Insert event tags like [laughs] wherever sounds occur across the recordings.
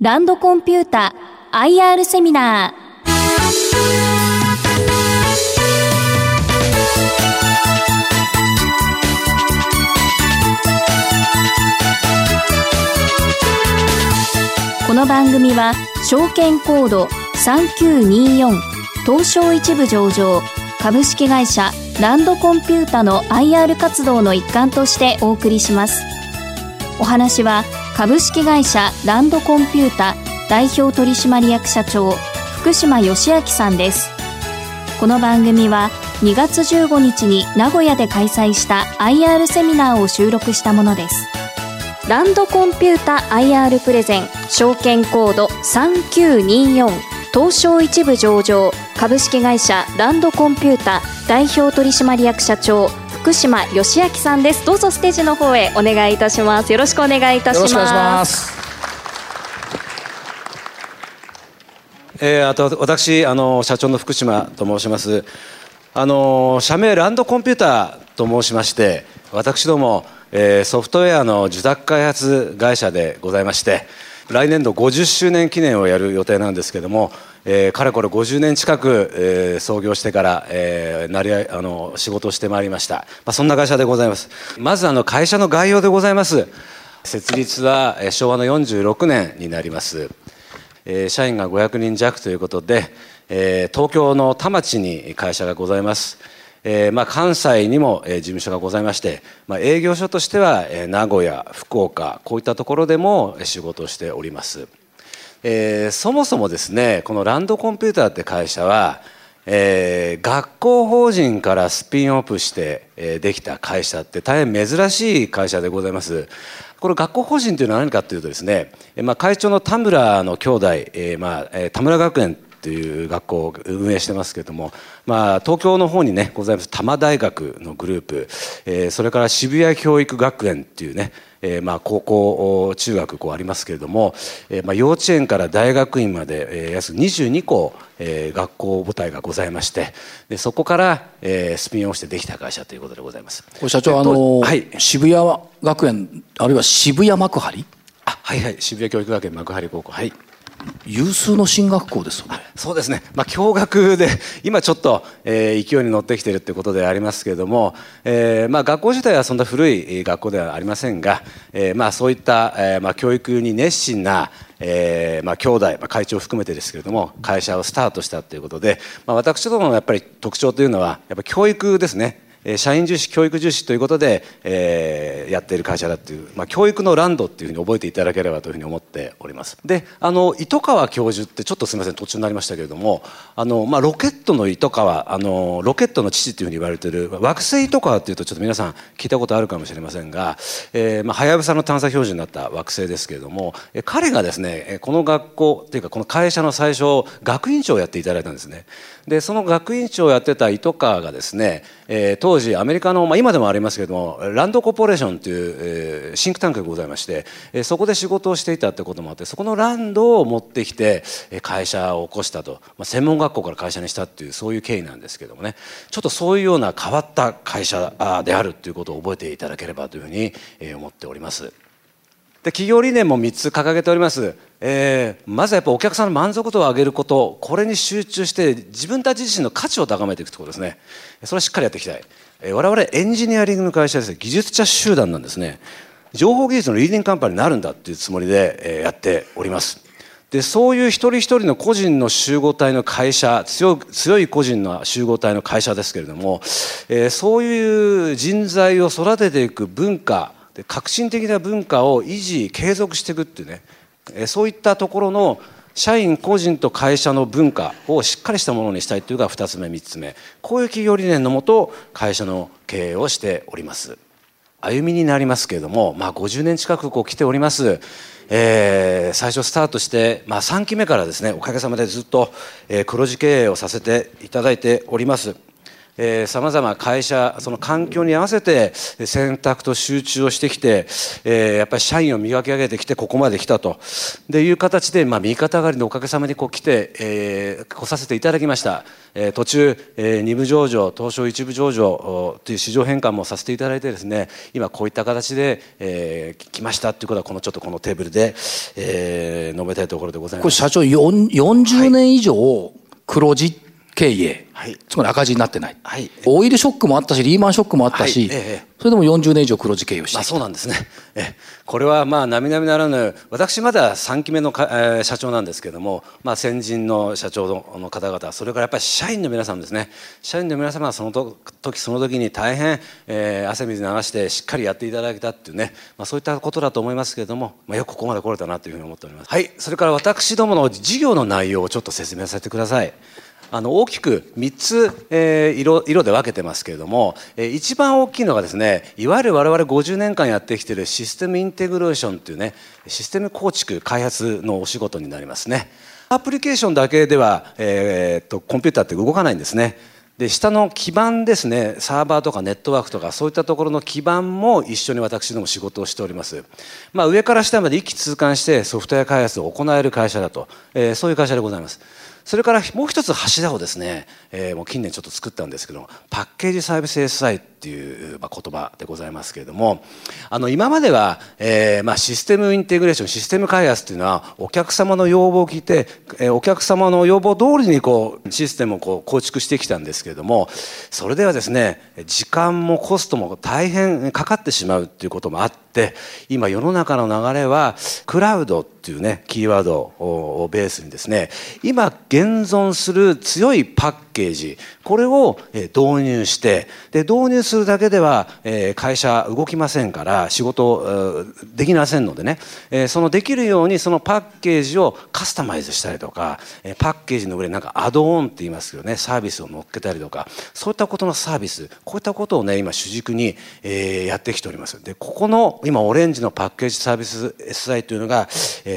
ランドコンピュータ IR セミナー。この番組は証券コード3924東証一部上場株式会社ランドコンピュータの IR 活動の一環としてお送りします。お話は株式会社ランドコンピュータ代表取締役社長福島義明さんです。この番組は2月15日に名古屋で開催した IR セミナーを収録したものです。ランドコンピュータ IR プレゼン証券コード3924東証一部上場株式会社ランドコンピュータ代表取締役社長福島義明さんです。どうぞステージの方へお願いいたします。よろしくお願いいたします。よろしくお願いします。えー、あと私あの社長の福島と申します。あの社名ランドコンピューターと申しまして私ども、えー、ソフトウェアの受託開発会社でございまして来年度50周年記念をやる予定なんですけども、えー、かれこれ50年近く、えー、創業してから、えー、なりあの仕事をしてまいりました、まあ、そんな会社でございます。まずあの会社の概要でございます。設立は昭和の46年になります。え社員が500人弱ということで、え東京の田町に会社がございます。えーまあ、関西にも、えー、事務所がございまして、まあ、営業所としては、えー、名古屋福岡こういったところでも仕事をしております、え、そもそもですねこのランドコンピューターって会社は、え、学校法人からスピンオフして、え、できた会社って大変珍しい会社でございます。この学校法人というのは何かというとですね、まあ、会長の田村の兄弟、えまあ、田村学園という学校を運営してますけれども、まあ、東京の方にねございます多摩大学のグループ、えー、それから渋谷教育学園っていうね、えー、まあ高校中学こうありますけれども、えー、まあ幼稚園から大学院まで、えー、約22校、えー、学校母体がございましてでそこから、えー、スピンオフしてできた会社ということでございます。これ社長、あのー、はい、渋谷学園あるいは渋谷幕張？あはいはい。渋谷教育学園幕張高校。はい有数の進学校ですよね。そうですね、まあ、共学で今ちょっと、えー、勢いに乗ってきてるということでありますけれども、えーまあ、学校自体はそんな古い学校ではありませんが、えーまあ、そういった、えーまあ、教育に熱心なえーまあ、兄弟、まあ、会長を含めてですけれども会社をスタートしたということで、まあ、私どものやっぱり特徴というのはやっぱ教育ですね。社員重視教育重視ということで、えー、やっている会社だっていう、まあ、教育のランドっていうふうに覚えていただければというふうに思っております。であの糸川教授ってちょっとすみません途中になりましたけれどもあの、まあ、ロケットの糸川あのロケットの父っていうふうに言われている惑星糸川っていうとちょっと皆さん聞いたことあるかもしれませんが、はやぶさの探査標準になった惑星ですけれども彼がですねこの学校っていうかこの会社の最初学院長をやっていただいたんですね。でその学院長をやってた糸川がですね、えー、当時アメリカの、まあ、今でもありますけどもランドコーポレーションという、えー、シンクタンクがございまして、えー、そこで仕事をしていたってこともあってそこのランドを持ってきて会社を起こしたと、まあ、専門学校から会社にしたっていうそういう経緯なんですけどもねちょっとそういうような変わった会社であるということを覚えていただければというふうに思っております。で企業理念も3つ掲げております、えー、まずはやっぱお客さんの満足度を上げること。これに集中して自分たち自身の価値を高めていくということですね。それはしっかりやっていきたい、えー、我々エンジニアリングの会社です技術者集団なんですね。情報技術のリーディングカンパニーになるんだっていうつもりで、えー、やっております。でそういう一人一人の個人の集合体の会社強強い個人の集合体の会社ですけれども、えー、そういう人材を育てていく文化で革新的な文化を維持継続していくっていうね。えそういったところの社員個人と会社の文化をしっかりしたものにしたいというのが2つ目3つ目。こういう企業理念のもと会社の経営をしております。歩みになりますけれども、まあ、50年近くこう来ております、えー、最初スタートして、まあ、3期目からですねおかげさまでずっと、黒字経営をさせていただいております。さまざま会社その環境に合わせて選択と集中をしてきて、えー、やっぱり社員を磨き上げてきてここまで来たと。でいう形で、まあ、右肩上がりのおかげさまにこう来て、えー、来させていただきました、えー、途中、えー、2部上場東証一部上場という市場変換もさせていただいてですね今こういった形で、えー、来ましたということはこのちょっとこのテーブルで、えー、述べたいところでございます。これ社長40年以上黒字経営、はい、つまり赤字になってない、はい、オイルショックもあったしリーマンショックもあったし、はい。ええ、それでも40年以上黒字経営をしてまあ、そうなんですね。えこれはまあ並々ならぬ私まだ3期目のか、えー、社長なんですけれども、まあ、先人の社長の方々それからやっぱり社員の皆さんですね。社員の皆様はその時その時に大変、えー、汗水流してしっかりやっていただけたっていうね、まあ、そういったことだと思いますけれども、まあ、よくここまで来れたなというふうに思っております。はい。それから私どもの事業の内容をちょっと説明させてくださいあの大きく3つ、えー、色色で分けてますけれども、えー、一番大きいのがですねいわゆる我々50年間やってきているシステムインテグレーションというねシステム構築開発のお仕事になりますね。アプリケーションだけでは、えー、っとコンピューターって動かないんですね。で下の基盤ですねサーバーとかネットワークとかそういったところの基盤も一緒に私ども仕事をしております、まあ、上から下まで一気通貫してソフトウェア開発を行える会社だと、えー、そういう会社でございます。それからもう一つ柱をですね、えー、もう近年ちょっと作ったんですけどパッケージサービス SI っていう、ま、言葉でございますけれどもあの今までは、えーまあ、システムインテグレーションシステム開発っていうのはお客様の要望を聞いて、えー、お客様の要望通りにこうシステムをこう構築してきたんですけれどもそれではですね時間もコストも大変かかってしまうっていうこともあって今世の中の流れはクラウドっていうねキーワードをベースにですね今現存する強いパッケージ。これを導入してで導入するだけでは会社動きませんから仕事できませんのでね。そのできるようにそのパッケージをカスタマイズしたりとかパッケージの上になんかアドオンって言いますけどね。サービスを乗っけたりとか。そういったことのサービス。こういったことをね今主軸にやってきております。でここの今オレンジのパッケージサービス SI というのが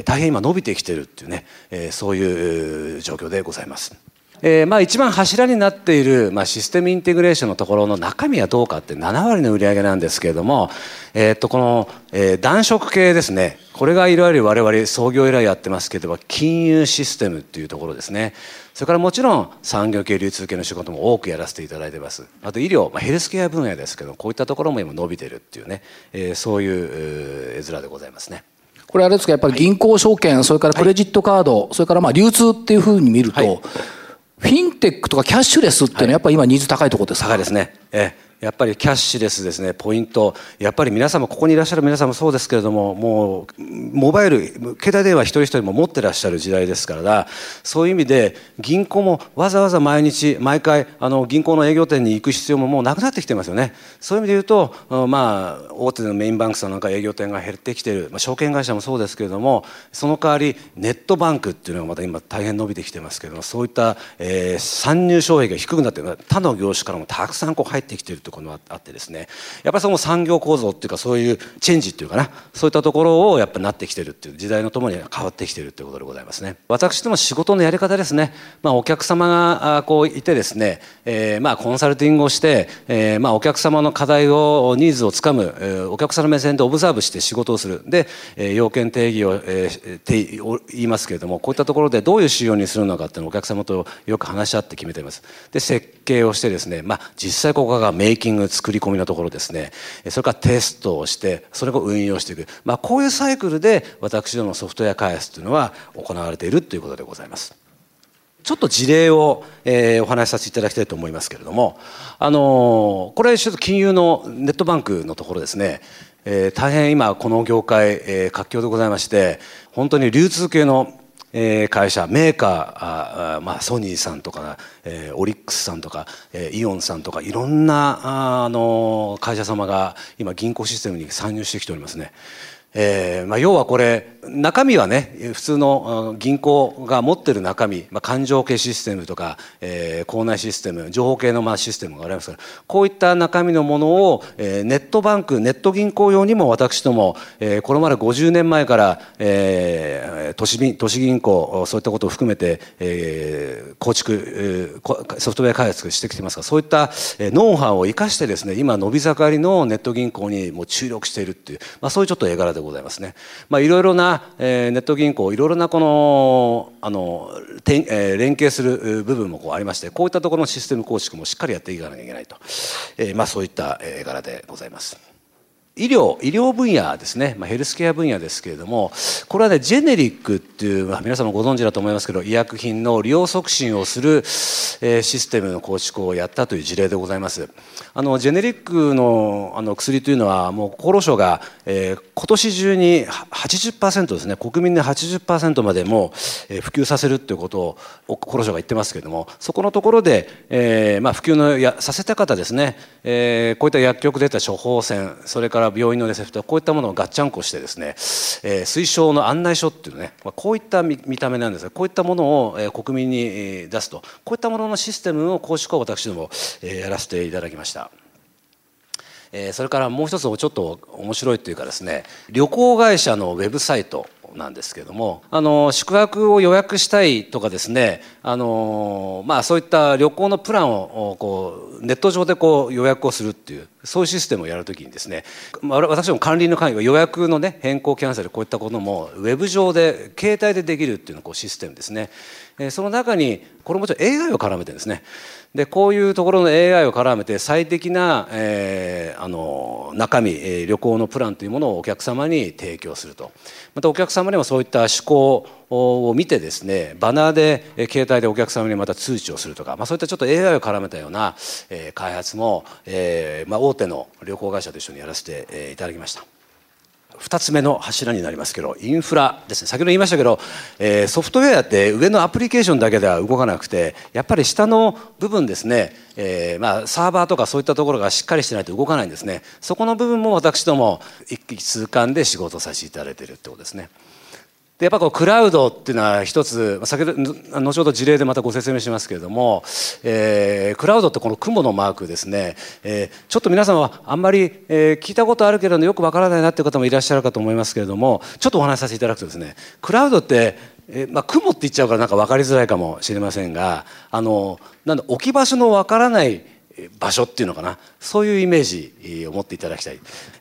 大変今伸びてきてるっていうねそういう状況でございます。えー、まあ一番柱になっている、まあ、システムインテグレーションのところの中身はどうかって7割の売り上げなんですけれども、えー、っとこの、えー、暖色系ですね。これがいわゆる我々創業以来やってますけれども金融システムっていうところですね。それからもちろん産業系流通系の仕事も多くやらせていただいてます。あと医療、まあ、ヘルスケア分野ですけどこういったところも今伸びてるっていうね、えー、そういう絵面でございますね。これあれですかやっぱり銀行証券、はい、それからクレジットカード、はい、それからまあ流通っていうふうに見ると、はいフィンテックとかキャッシュレスっていうのはやっぱり今ニーズ高いところですか、高いですね。ええやっぱりキャッシュレスですね、ポイント、やっぱり皆様、ここにいらっしゃる皆様もそうですけれども、もう、モバイル、携帯電話一人一人も持ってらっしゃる時代ですから、そういう意味で、銀行もわざわざ毎日、毎回、あの銀行の営業店に行く必要ももうなくなってきてますよね。そういう意味で言うと、まあ、大手のメインバンクさんなんか営業店が減ってきてる、まあ、証券会社もそうですけれども、その代わり、ネットバンクっていうのがまた今、大変伸びてきてますけれども、そういった、えー、参入障壁が低くなって他の業種からもたくさんこう入ってきていると。ころがあってですね、やっぱりその産業構造っていうかそういうチェンジっていうかな。そういったところをやっぱなってきてるっていう時代のともに変わってきてるっていうことでございますね。私ども仕事のやり方ですね、まあ、お客様がこういてですね、えー、まあコンサルティングをして、えー、まあお客様の課題をニーズをつかむ、えー、お客様の目線でオブザーブして仕事をする。で、えー、要件定義を,、えー、を言いますけれどもこういったところでどういう仕様にするのかっていうのをお客様とよく話し合って決めています。で設計をしてですね、まあ、実際ここがメイキング作り込みのところですね。それからテストをしてそれを運用していく、まあ、こういうサイクルで私どものソフトウェア開発というのは行われているということでございます。ちょっと事例を、えー、お話しさせていただきたいと思いますけれども、あのー、これちょっと金融のネットバンクのところですね、えー、大変今この業界、え、活況でございまして本当に流通系のえー、会社メーカーあ、まあ、ソニーさんとか、えー、オリックスさんとか、えー、イオンさんとかいろんな、あの会社様が今銀行システムに参入してきておりますね。えーまあ、要はこれ中身はね普通の銀行が持ってる中身、まあ、勘定系システムとか、えー、校内システム情報系のまあシステムがありますからこういった中身のものを、えー、ネットバンクネット銀行用にも私ども、えー、これまで50年前から、えー、都市都市銀行そういったことを含めて、えー、構築、えー、ソフトウェア開発してきてますがそういった、ノウハウを生かしてですね今伸び盛りのネット銀行にも注力しているっていう、まあ、そういうちょっと絵柄でございますね。まあ、いろいろな、えー、ネット銀行いろいろなこのあの、えー、連携する部分もこうありましてこういったところのシステム構築もしっかりやっていかなきゃいけないと、えーまあ、そういった柄でございます。医療医療分野ですね、まあ、ヘルスケア分野ですけれどもこれはねジェネリックっていう、まあ、皆様ご存知だと思いますけど医薬品の利用促進をする、えー、システムの構築をやったという事例でございます。あのジェネリックのあの薬というのはもう厚労省が、えー、今年中に80%ですね。国民で80%までも、えー、普及させるということを厚労省が言ってますけれどもそこのところで、えーまあ、普及のやさせた方ですね、えー、こういった薬局でた処方箋それからから病院のレセプトこういったものをガッチャンコしてですね、えー、推奨の案内書っていうね、まあ、こういった見た目なんですがこういったものを、えー、国民に出すとこういったもののシステムを公式を私ども、えー、やらせていただきました。えそれからもう一つちょっと面白いというかですね旅行会社のウェブサイトなんですけれどもあの宿泊を予約したいとかですねあの、まあ、そういった旅行のプランをこうネット上でこう予約をするっていうそういうシステムをやるときにですね、まあ、私ども管理の会議は予約の、ね、変更キャンセルこういったこともウェブ上で携帯でできるっていうのこうシステムですね、えその中にこれもちろん AI を絡めてですねでこういうところの AI を絡めて最適な、えー、あの中身、えー、旅行のプランというものをお客様に提供するとまたお客様にもそういった趣向を見てですねバナーで携帯でお客様にまた通知をするとか、まあ、そういったちょっと AI を絡めたような、えー、開発も、えーまあ、大手の旅行会社と一緒にやらせて、えー、いただきました。2つ目の柱になりますけどインフラですね先ほど言いましたけど、えー、ソフトウェアって上のアプリケーションだけでは動かなくてやっぱり下の部分ですね、えー、まあ、サーバーとかそういったところがしっかりしてないと動かないんですねそこの部分も私ども一気通貫で仕事させていただいているってことですね。でやっぱこうクラウドっていうのは一つ先ほど後ほど事例でまたご説明しますけれども、えー、クラウドってこの雲のマークですね、えー、ちょっと皆様はあんまり、えー、聞いたことあるけれどもよくわからないなっていう方もいらっしゃるかと思いますけれどもちょっとお話しさせていただくとですねクラウドってえまあ、雲って言っちゃうからなんか分かりづらいかもしれませんがあのなんだ置き場所の分からない場所っていうのかな。そういうイメージを持っていただきたい。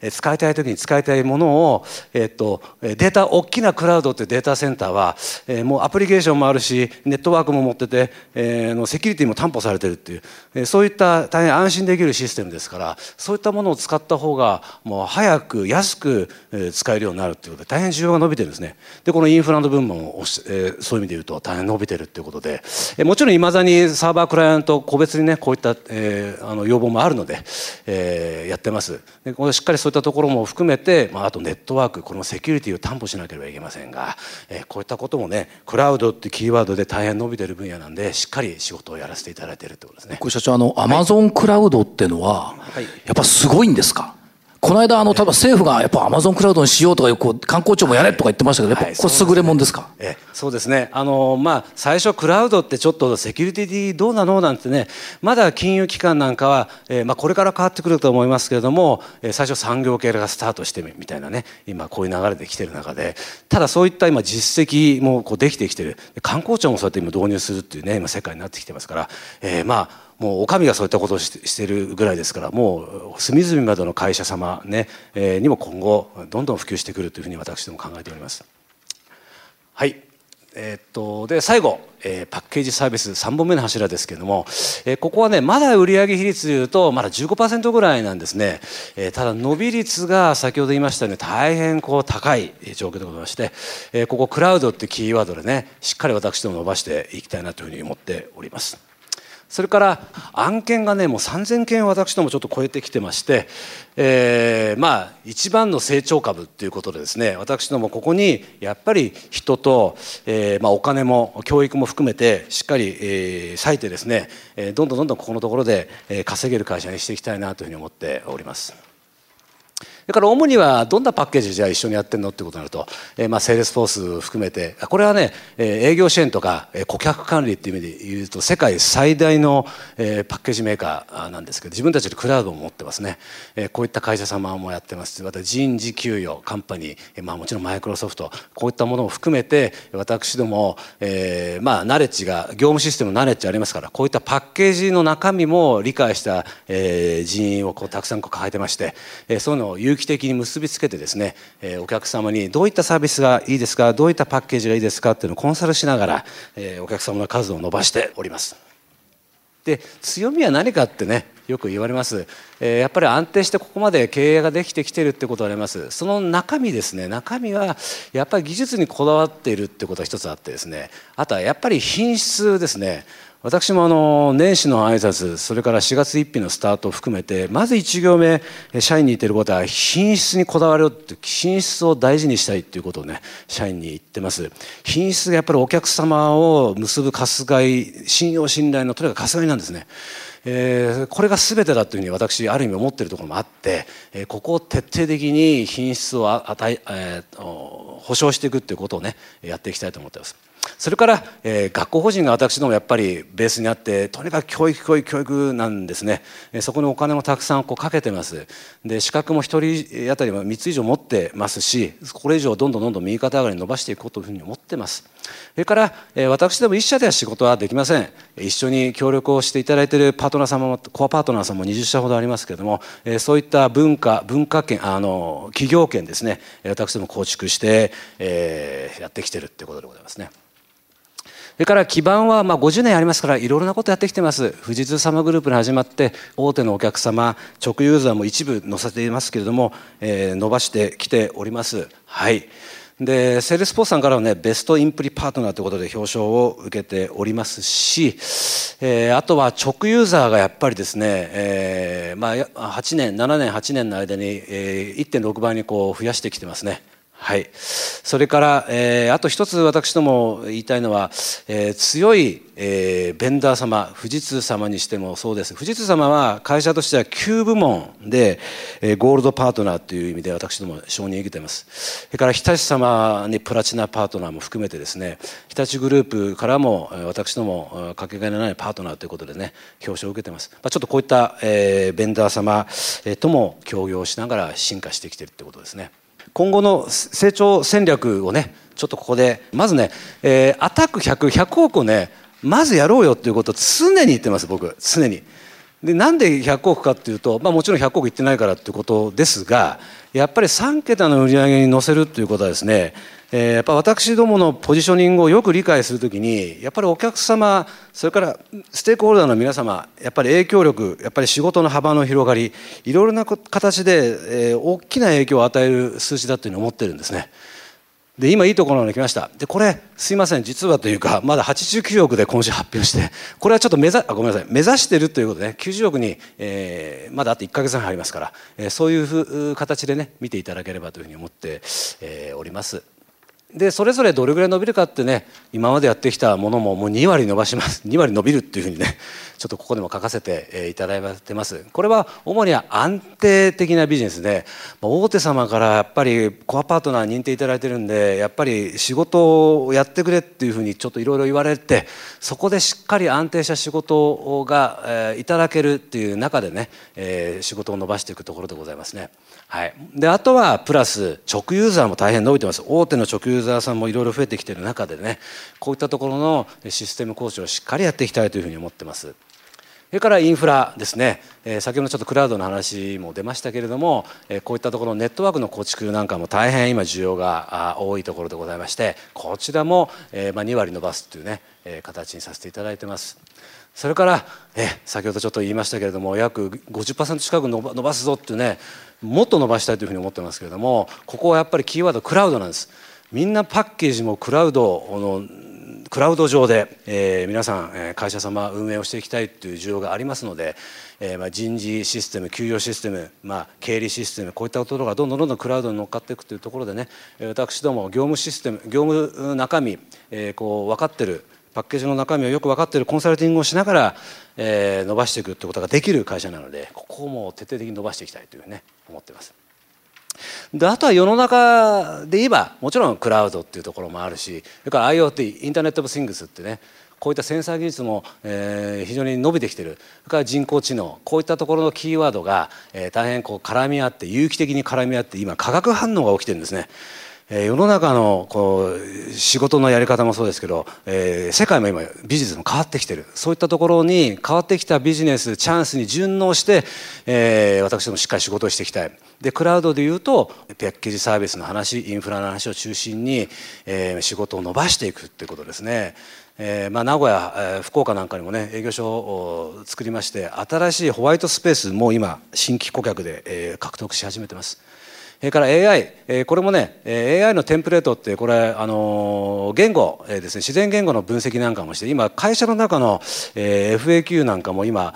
使いたい時に使いたいものを、えっと、データ大きなクラウドっていうデータセンターは、え、もうアプリケーションもあるしネットワークも持ってて、えー、のセキュリティも担保されてるっていう、え、そういった大変安心できるシステムですからそういったものを使った方がもう早く安く使えるようになるっていうことで大変需要が伸びてるんですね。でこのインフラの部分も、えー、そういう意味で言うと大変伸びてるっていうことで、え、もちろんいまだにサーバークライアント個別にねこういった、えー、あの要望もあるので、えー、やってます。でこれしっかりそういったところも含めて、まあ、あとネットワークこのセキュリティを担保しなければいけませんが、えー、こういったこともねクラウドってキーワードで大変伸びてる分野なんでしっかり仕事をやらせていただいているってことですね。これ社長あのアマゾンクラウドっていうのは、はい、やっぱすごいんですか？この間、あの、多分政府がやっぱアマゾンクラウドにしようとか、こう官公庁もやれとか言ってましたけど、やっぱこれ優れもんですか、えそうですね。あの、まあ、最初クラウドってちょっとセキュリティどうなのなんてね、まだ金融機関なんかは、えー、まあ、これから変わってくると思いますけれども、えー、最初産業系がスタートしてみたいなね、今こういう流れで来てる中で、ただそういった今実績もこうできてきてる。観光庁もそうやって今導入するっていうね、今世界になってきてますから、えー、まあ、もうお上がそういったことをしているぐらいですからもう隅々までの会社様ね、えー、にも今後どんどん普及してくるというふうに私ども考えております。はいえー、っとで最後、えー、パッケージサービス3本目の柱ですけれども、えー、ここはねまだ売上比率でいうとまだ15%ぐらいなんですね、えー、ただ伸び率が先ほど言いましたように大変こう高い状況でございまして、えー、ここクラウドってキーワードでねしっかり私ども伸ばしていきたいなというふうに思っております。それから案件がねもう3000件私どもちょっと超えてきてまして、えー、まあ一番の成長株っていうことでですね私どもここにやっぱり人と、えー、まあお金も教育も含めてしっかり、えー、割いてですね、どんどんどんどんここのところで稼げる会社にしていきたいなというふうに思っております。だから主にはどんなパッケージじゃあ一緒にやってんのってことになると、えー、まあセールスフォース含めてこれはね営業支援とか顧客管理っていう意味で言うと世界最大のパッケージメーカーなんですけど自分たちでクラウドも持ってますね。こういった会社様もやってます。また人事給与カンパニー、まあ、もちろんマイクロソフトこういったものを含めて私ども、えー、まあナレッジが業務システムのナレッジありますからこういったパッケージの中身も理解した、えー、人員をこうたくさんこう抱えてまして、えー、そういうのを有有機的に結びつけてですね、え、お客様にどういったサービスがいいですかどういったパッケージがいいですかっていうのをコンサルしながら、え、お客様の数を伸ばしております。で強みは何かってねよく言われます、えー、やっぱり安定してここまで経営ができてきてるってことがあります。その中身ですね中身はやっぱり技術にこだわっているってことが一つあってですね。あとはやっぱり品質ですね。私もあの年始の挨拶それから4月1日のスタートを含めてまず1行目社員に言ってることは品質にこだわるって品質を大事にしたいっていうことをね社員に言ってます品質がやっぱりお客様を結ぶ春日井信用信頼のとにかく春日井なんですねえー、これが全てだというふうに私ある意味思っているところもあって、えー、ここを徹底的に品質を与ええー、保証していくということをねやっていきたいと思っています。それから、えー、学校法人が私どもやっぱりベースにあってとにかく教育教育教育なんですね、えー、そこにお金もたくさんこうかけてます。で資格も1人当たりは3つ以上持ってますしこれ以上どんどんどんどん右肩上がりに伸ばしていこうというふうに思ってます。それから、えー、私でも一社では仕事はできません。一緒に協力をしていただいているパートナー様もコアパートナーさんも20社ほどありますけれども、えー、そういった文化文化圏あの企業圏ですね。私ども構築して、えー、やってきてるっていうことでございますね。それから基盤はまあ50年ありますからいろいろなことやってきてます。富士通様グループに始まって大手のお客様直ユーザーも一部載せていますけれども、えー、伸ばしてきております。はい。でセールスポーツさんからはねベストインプリパートナーということで表彰を受けておりますし、えー、あとは直ユーザーがやっぱりですね、えーまあ、8年7年8年の間に、え、1.6倍にこう増やしてきてますね。はい、それから、えー、あと一つ私ども言いたいのは、えー、強い、えー、ベンダー様富士通様にしてもそうです。富士通様は会社としては9部門で、えー、ゴールドパートナーという意味で私ども承認を受けています。それから日立様にプラチナパートナーも含めてですね日立グループからも私どもかけがえのないパートナーということでね表彰を受けています、まあ、ちょっとこういった、えー、ベンダー様えとも協業しながら進化してきているということですね。今後の成長戦略をねちょっとここでまずね、えー、アタック100100億をねまずやろうよっていうことを常に言ってます僕常に。でなんで100億かっていうと、まあ、もちろん100億いってないからっていうことですがやっぱり3桁の売り上げに乗せるっていうことはですねえー、やっぱ私どものポジショニングをよく理解するときにやっぱりお客様それからステークホルダーの皆様やっぱり影響力やっぱり仕事の幅の広がりいろいろな形で、えー、大きな影響を与える数字だというのを思ってるんですね。で今いいところに来ました。でこれすいません。実はというかまだ89億で今週発表してこれはちょっと目指あごめんなさい。目指してるということで、ね、90億に、えー、まだあと1か月半ありますから、えー、そういうふう形でね見ていただければというふうに思って、えー、おります。でそれぞれどれぐらい伸びるかってね今までやってきたものももう2割伸ばします。[laughs] 2割伸びるっていうふうにねちょっとここでも書かせていただいてます。これは主には安定的なビジネスで大手様からやっぱりコアパートナー認定いただいてるんでやっぱり仕事をやってくれっていうふうにちょっといろいろ言われてそこでしっかり安定した仕事がいただけるっていう中でね仕事を伸ばしていくところでございますね。はい、であとはプラス直ユーザーも大変伸びてます。大手の直ユーザーーザーさんもいろいろ増えてきている中でねこういったところのシステム構築をしっかりやっていきたいというふうに思ってます。それからインフラですね、え、先ほどちょっとクラウドの話も出ましたけれども、え、こういったところネットワークの構築なんかも大変今需要が多いところでございましてこちらも、えまあ、2割伸ばすというね、え、形にさせていただいてます。それからえ先ほどちょっと言いましたけれども約50%近く伸ばすぞっていうねもっと伸ばしたいというふうに思ってますけれどもここはやっぱりキーワードクラウドなんですみんなパッケージもクラウドのクラウド上で、えー、皆さん会社様運営をしていきたいという需要がありますので、えー、まあ人事システム給与システム、まあ、経理システムこういったところがどんどんどんどんクラウドに乗っかっていくというところでね私ども業務システム業務中身、えー、こう分かってるパッケージの中身をよく分かっているコンサルティングをしながら、えー、伸ばしていくということができる会社なのでここをもう徹底的に伸ばしていきたいというね思っています。であとは世の中で言えばもちろんクラウドっていうところもあるしそれから IoT インターネット・オブ・シングスってねこういったセンサー技術も、えー、非常に伸びてきてる。それから人工知能こういったところのキーワードが、えー、大変こう絡み合って有機的に絡み合って今化学反応が起きてるんですね。え世の中のこう仕事のやり方もそうですけど、えー、世界も今ビジネスも変わってきてる。そういったところに変わってきたビジネスチャンスに順応して、えー、私どもしっかり仕事をしていきたい。でクラウドでいうとパッケージサービスの話インフラの話を中心に、えー、仕事を伸ばしていくっていうことですね。えーまあ、名古屋、えー、福岡なんかにもね営業所を作りまして新しいホワイトスペースも今新規顧客で、えー、獲得し始めてます。それから AI、これもね AI のテンプレートってこれあの言語、ですね自然言語の分析なんかもして今会社の中の、FAQ なんかも今、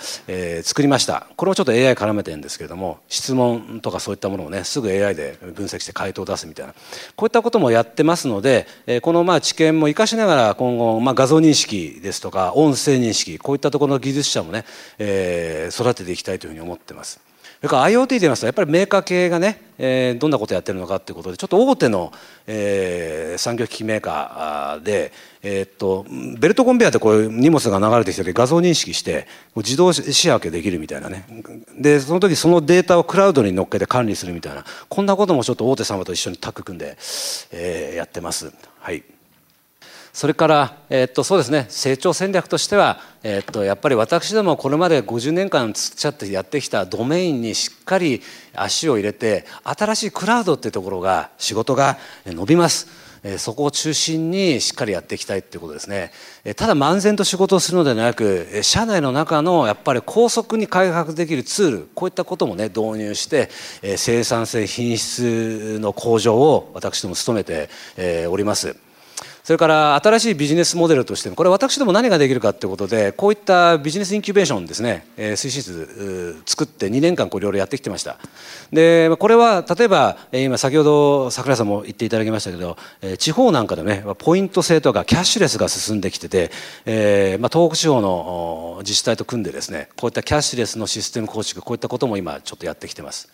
作りましたこれもちょっと AI 絡めてるんですけれども質問とかそういったものをねすぐ AI で分析して回答を出すみたいなこういったこともやってますので、このまあ知見も生かしながら今後、まあ、画像認識ですとか音声認識こういったところの技術者もね、えー、育てていきたいというふうに思ってます。それから IoT で言いますとやっぱりメーカー系がね、えー、どんなことやってるのかということでちょっと大手の、えー、産業機器メーカーで、えー、っとベルトコンベヤーでこういう荷物が流れてきた時画像認識して自動仕分けできるみたいなねでその時そのデータをクラウドに乗っけて管理するみたいなこんなこともちょっと大手様と一緒にタッグ組んで、えー、やってます。はいそれから、え、っとそうですね成長戦略としては、え、っとやっぱり私どもこれまで50年間つっちゃってやってきたドメインにしっかり足を入れて新しいクラウドっていうところが仕事が伸びます。そこを中心にしっかりやっていきたいっていうことですね。ただ漫然と仕事をするのではなく、社内の中のやっぱり高速に開発できるツール、こういったこともね、導入して、生産性、品質の向上を私ども努めております。それから新しいビジネスモデルとしてもこれ私ども何ができるかということでこういったビジネスインキュベーションですね、えー、推進室作って2年間こういろいろやってきてました。でこれは例えば今先ほど櫻井さんも言っていただきましたけど地方なんかでねポイント制とかキャッシュレスが進んできてて、えーまあ、東北地方の自治体と組んでですねこういったキャッシュレスのシステム構築こういったことも今ちょっとやってきてます。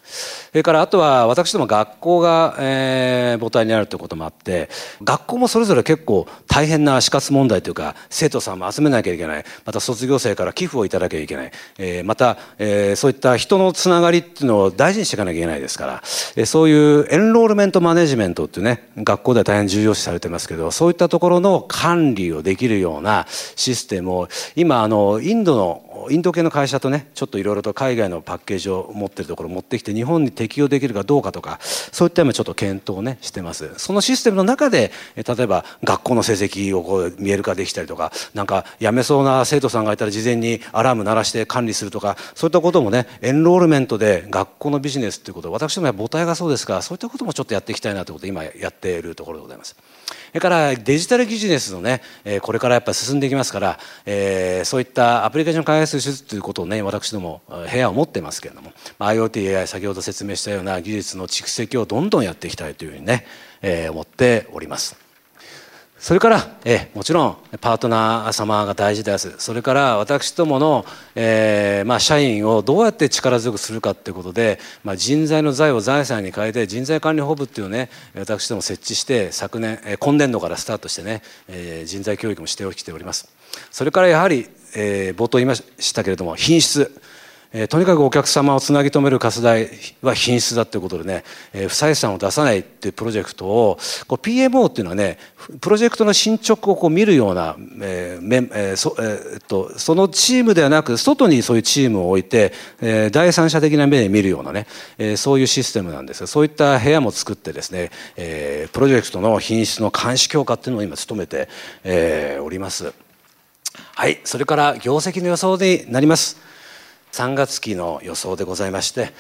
それからあとは私ども学校が、えー、母体にあるということもあって学校もそれぞれ結構結構大変な死活問題というか生徒さんも集めなきゃいけない。また卒業生から寄付をいただきゃいけない、えー、また、えー、そういった人のつながりっていうのを大事にしていかなきゃいけないですから、えー、そういうエンロールメントマネジメントっていうね学校では大変重要視されてますけどそういったところの管理をできるようなシステムを今あのインドのインド系の会社とねちょっといろいろと海外のパッケージを持ってるところを持ってきて日本に適用できるかどうかとかそういった今ちょっと検討をねしてますそのシステムの中で例えば学校の成績をこう見える化できたりとかなんか辞めそうな生徒さんがいたら事前にアラーム鳴らして管理するとかそういったこともねエンロールメントで学校のビジネスということ私どもは母体がそうですからそういったこともちょっとやっていきたいなということで今やっているところでございます。それからデジタルビジネスのね、えこれからやっぱ進んでいきますから、え、そういったアプリケーション開発するということをね私ども部屋を持ってますけれども、IoT、AI 先ほど説明したような技術の蓄積をどんどんやっていきたいというふうにね、え、思っております。それから、えもちろんパートナー様が大事です。それから私どもの、えー、まあ、社員をどうやって力強くするかということで、まあ、人材の財を財産に変えて人材管理本部っていうのをね私ども設置して昨年、え今年度からスタートしてね、えー、人材教育もしてきております。それからやはり、えー、冒頭言いましたけれども品質えー、とにかくお客様をつなぎ止める活動は品質だということでね、えー、不採算を出さないっていうプロジェクトをこう PMO っていうのはねプロジェクトの進捗をこう見るような、えーえーそえー、っとそのチームではなく外にそういうチームを置いて、えー、第三者的な目で見るようなね、えー、そういうシステムなんですそういった部屋も作ってですね、えー、プロジェクトの品質の監視強化っていうのを今努めて、えー、おります。はい、それから業績の予想になります。3月期の予想でございまして、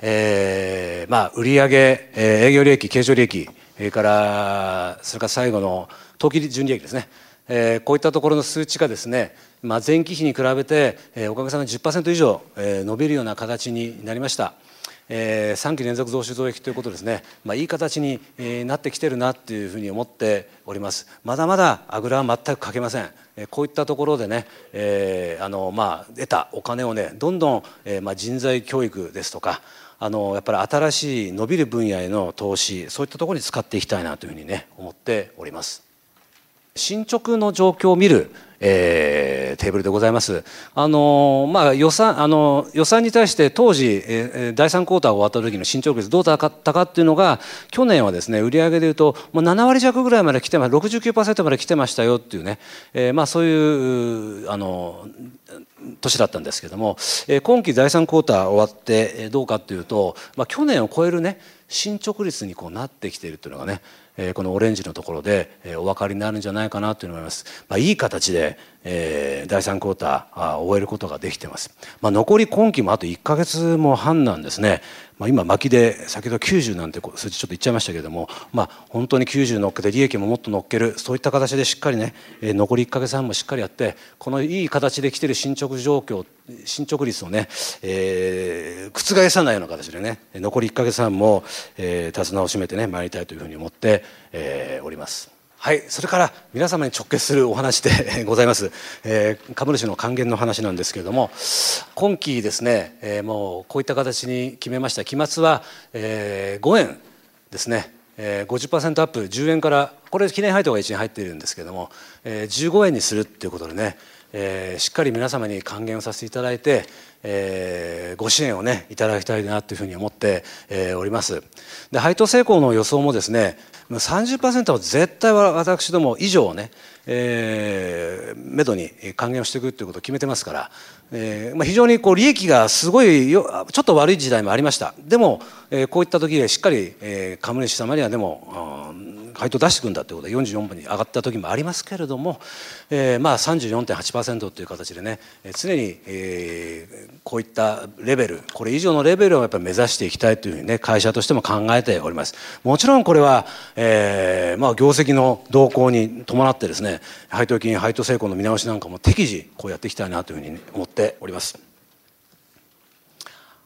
えー、まあ売上、えー、営業利益経常利益それからそれから最後の当期純利益ですね、えー、こういったところの数値がですね、まあ、前期比に比べて、えー、おかげさまで10%以上、えー、伸びるような形になりました。えー、3期連続増収増益ということですね、まあ、いい形に、えー、なってきてるなっていうふうに思っております。まだまだあぐらは全くかけません、えー、こういったところでね、えーあのまあ、得たお金をねどんどん、えーまあ、人材教育ですとかあのやっぱり新しい伸びる分野への投資そういったところに使っていきたいなというふうにね思っております。進捗の状況を見るえー、テーブルでございます。あのまあ、予算あの予算に対して当時、えー、第3クォーター終わった時の進捗率どうだったかっていうのが去年はですね売上でいうともう7割弱ぐらいまで来てま69%まで来てましたよっていうね、えー、まあ、そういうあの年だったんですけども、えー、今期第3クォーター終わってどうかっていうと、まあ、去年を超えるね進捗率にこうなってきているというのがねえこのオレンジのところで、えお分かりになるんじゃないかなという思います。まあ、いい形で、え第3クォーター終えることができてます。まあ、残り今期もあと1か月も半なんですね。まあ、今巻きで先ほど90なんて数字ちょっと言っちゃいましたけれども、まあ、本当に90乗っけて利益ももっと乗っけるそういった形でしっかりね、え残り1か月半もしっかりやってこのいい形で来てる進捗状況進捗率をね、えー、覆さないような形でね残り1か月半も、えー、手綱を締めてね参りたいというふうに思って、えー、おります。はい、それから皆様に直結するお話で [laughs] ございます、えー、株主の還元の話なんですけれども今期ですね、えー、もうこういった形に決めました。期末は、えー、5円ですね、えー、50%アップ10円からこれ記念配当が1円入っているんですけれども、えー、15円にするっていうことでね、えー、しっかり皆様に還元をさせていただいて、えー、ご支援をねいただきたいなというふうに思って、えー、おります。で配当成功の予想もですね30%は絶対は私ども以上ね、えー、めどに還元をしていくということを決めてますから、えーまあ、非常にこう利益がすごいよちょっと悪い時代もありました。でも、えー、こういった時でしっかり、えー、株主様にはでも配当出していくんだということで44分に上がった時もありますけれども、えー、まあ34.8%という形でね常に、えー、こういったレベルこれ以上のレベルをやっぱり目指していきたいというふうにね会社としても考えております。もちろんこれは、えーまあ、業績の動向に伴ってですね配当金配当成功の見直しなんかも適時こうやっていきたいなというふうに思っております。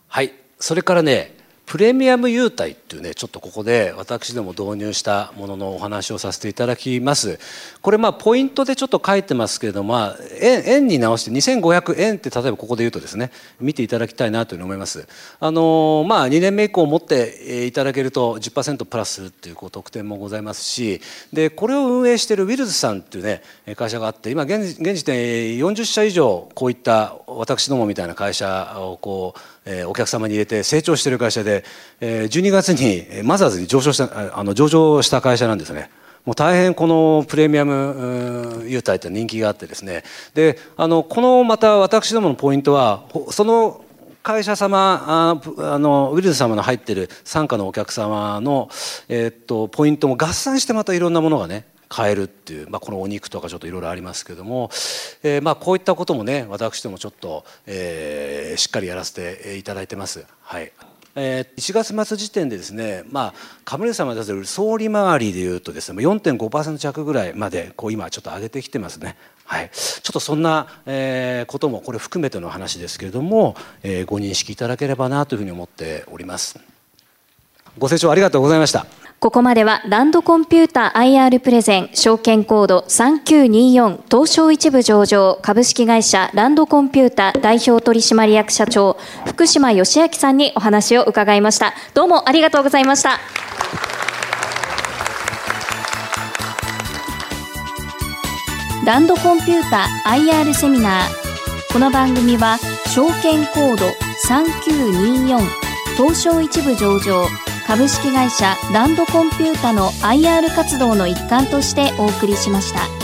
はい。それからねプレミアム優待っていうねちょっとここで私ども導入したもののお話をさせていただきます。これまあポイントでちょっと書いてますけれども、まあ、円円に直して2500円って例えばここで言うとですね見ていただきたいなというふうに思います。あのまあ2年目以降持っていただけると10%プラスするっていうこう特典もございますしでこれを運営しているウィルズさんっていうね会社があって今現時点40社以上こういった私どもみたいな会社をこうえ、お客様に入れて成長している会社で、えー、12月にマザーズに上昇したあの上場した会社なんですね。もう大変このプレミアム優待って人気があってですねであのこのまた私どものポイントはその会社様あのウィルズ様の入ってる傘下のお客様の、えー、っとポイントも合算してまたいろんなものがね変えるっていう、まあ、このお肉とかちょっといろいろありますけども、えー、まあこういったこともね私どもちょっと、えー、しっかりやらせていただいてます。はいえー、1月末時点でですね、まあ、株主様に対する総利回りでいうとですね4.5%弱ぐらいまでこう今ちょっと上げてきてますね。はい、ちょっとそんな、えー、こともこれ含めての話ですけれども、えー、ご認識いただければなというふうに思っております。ご清聴ありがとうございました。ここまではランドコンピューター IR プレゼン証券コード3924東証一部上場株式会社ランドコンピューター代表取締役社長福島義明さんにお話を伺いました。どうもありがとうございました。ランドコンピューター IR セミナー。この番組は証券コード3924東証一部上場株式会社ランドコンピュータの IR 活動の一環としてお送りしました。